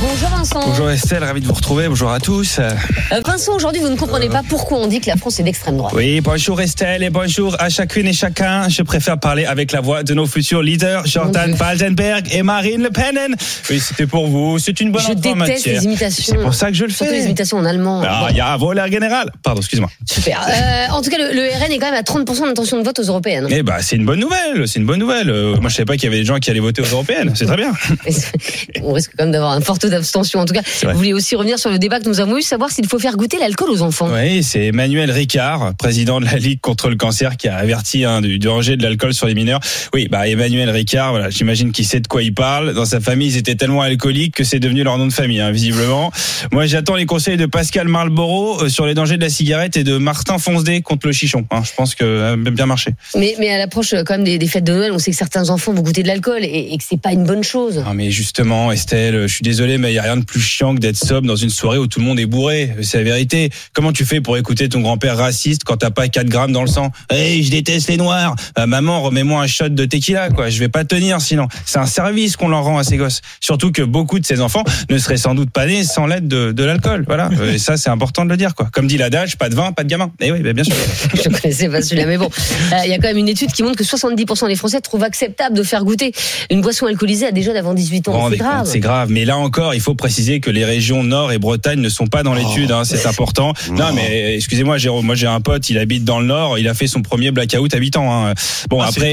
Bonjour Vincent. Bonjour Estelle, ravi de vous retrouver. Bonjour à tous. Euh, Vincent, aujourd'hui, vous ne comprenez pas pourquoi on dit que la France est d'extrême droite. Oui, bonjour Estelle et bonjour à chacune et chacun. Je préfère parler avec la voix de nos futurs leaders, Jordan Baldenberg et Marine Le Pen. Oui, c'était pour vous. C'est une bonne Je déteste matière. les imitations. C'est pour ça que je le Surtout les fais. imitations en allemand. Ah, il y a un voleur général. Pardon, excuse-moi. Super. Euh, en tout cas, le, le RN est quand même à 30% d'intention de vote aux européennes. Eh bah, c'est une bonne nouvelle. C'est une bonne nouvelle. Euh, moi, je savais pas qu'il y avait des gens qui allaient voter aux européennes. C'est très bien. on risque quand même d'avoir un fort d'abstention. En tout cas, vous voulez aussi revenir sur le débat que nous avons eu, savoir s'il faut faire goûter l'alcool aux enfants. Oui, c'est Emmanuel Ricard, président de la Ligue contre le cancer, qui a averti hein, du, danger de l'alcool sur les mineurs. Oui, bah Emmanuel Ricard, voilà, j'imagine qu'il sait de quoi il parle. Dans sa famille, ils étaient tellement alcooliques que c'est devenu leur nom de famille, hein, visiblement. Moi, j'attends les conseils de Pascal Marlborough euh, sur les dangers de la cigarette et de Martin Fonzdé contre le chichon. hein. Je pense que ça a bien marché. Mais, mais à l'approche euh, quand même des, des fêtes de Noël, on sait que certains enfants vont goûter de l'alcool et, et que c'est pas une bonne chose. Ah mais justement, Estelle, je suis désolé, mais il y a rien de plus chiant que d'être sobre dans une soirée où tout le monde est bourré. C'est la vérité. Comment tu fais pour écouter ton grand-père raciste quand t'as pas 4 grammes dans le sang? Hey, je déteste les noirs. Bah, maman, remets-moi un shot de tequila, quoi. Je vais pas tenir sinon. C'est un service qu'on leur rend à ces gosses. Surtout que beaucoup de ces enfants ne seraient sans doute pas nés sans l'aide de, de l'alcool. Voilà. Et ça, c'est important de le dire, quoi. Comme dit l'adage, pas de vin, pas de gamin. Et oui, bah, bien sûr. Je connaissais pas celui-là, mais bon, Euh, il y a quand même une étude qui montre que 70% des Français trouvent acceptable de faire goûter une boisson alcoolisée à des jeunes avant 18 Vous vous ans. C'est grave. C'est grave. Mais là encore, il faut préciser que les régions Nord et Bretagne ne sont pas dans l'étude. hein, c'est important. Non, mais excusez-moi, Jérôme. Moi, j'ai un pote. Il habite dans le Nord. Il a fait son premier blackout à 8 ans. hein. Bon, après.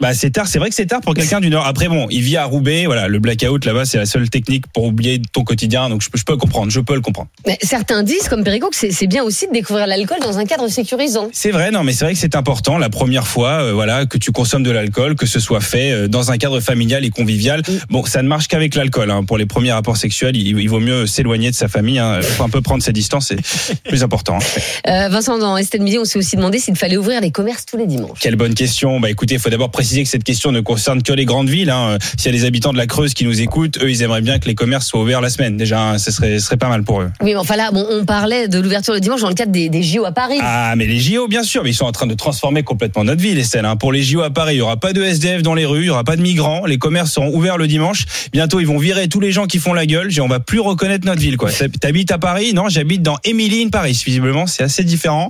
Bah c'est tard, c'est vrai que c'est tard pour quelqu'un du Nord. Après bon, il vit à Roubaix, voilà, le blackout là-bas c'est la seule technique pour oublier ton quotidien, donc je, peux- je peux comprendre, je peux le comprendre. Mais certains disent, comme Perico, que c'est bien aussi de découvrir l'alcool dans un cadre sécurisant. C'est vrai, non, mais c'est vrai que c'est important la première fois, euh, voilà, que tu consommes de l'alcool, que ce soit fait euh, dans un cadre familial et convivial. Bon, ça ne marche qu'avec l'alcool. Hein. Pour les premiers rapports sexuels, il, il vaut mieux s'éloigner de sa famille. Hein. Faut un peu prendre ses distances, c'est plus important. hein. Euh, Vincent, dans Estelle Midi, on s'est aussi demandé s'il fallait ouvrir les commerces tous les dimanches. Quelle bonne question. Bah écoutez, il faut d'abord préciser que cette question ne concerne que les grandes villes. Hein. S'il y a des habitants de la Creuse qui nous écoutent, eux, ils aimeraient bien que les commerces soient ouverts la semaine. Déjà, hein, ce serait, pas mal pour eux. Oui, mais enfin là, bon, on parlait de l'ouverture le dimanche dans le cadre des, des JO à Paris. Ah, mais les JO, bien sûr, mais ils sont en train de transformer complètement notre ville, Estelle. Hein. Pour les JO à Paris, il y aura pas de SDF dans les rues, il y aura pas de migrants, les commerces seront ouverts le dimanche. Bientôt, ils vont virer tous les gens qui font la gueule. On va plus reconnaître notre ville, quoi. T'habites à Paris? Non, j'habite dans Émilie, Paris. Visiblement, c'est assez différent.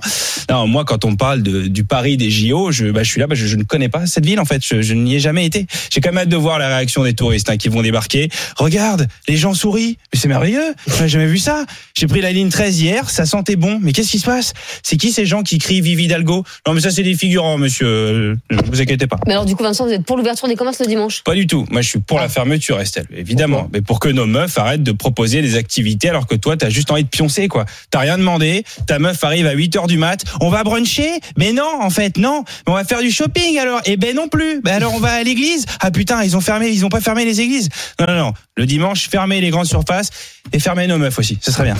Non, moi, quand on parle de, du Paris des JO, je, bah, je suis là, bah, je, je ne connais pas cette ville, en fait. Je, je n'y ai jamais été. J'ai quand même hâte de voir la réaction des touristes hein, qui vont débarquer. Regarde, les gens sourient. Mais c'est merveilleux. J'ai jamais vu ça. J'ai pris la ligne 13 hier, ça sentait bon. Mais qu'est-ce qui se passe? C'est qui ces gens qui crient Vivi Hidalgo? Non, mais ça, c'est des figurants, monsieur. Euh, Ne vous inquiétez pas. Mais alors, du coup, Vincent, vous êtes pour l'ouverture des commerces le dimanche? Pas du tout. Moi, je suis pour la fermeture, Estelle. Évidemment. Mais pour que nos meufs arrêtent de proposer des activités alors que toi, t'as juste envie de pioncer, quoi. T'as rien demandé. Ta meuf arrive à 8 heures du mat. On va bruncher? Mais non, en fait, non. Mais on va faire du shopping, alors. Eh ben, non plus. Ben, alors, on va à l'église? Ah, putain, ils ont fermé, ils ont pas fermé les églises. Non, non, non. Le dimanche, fermez les grandes surfaces et fermez nos meufs aussi. Ce serait bien.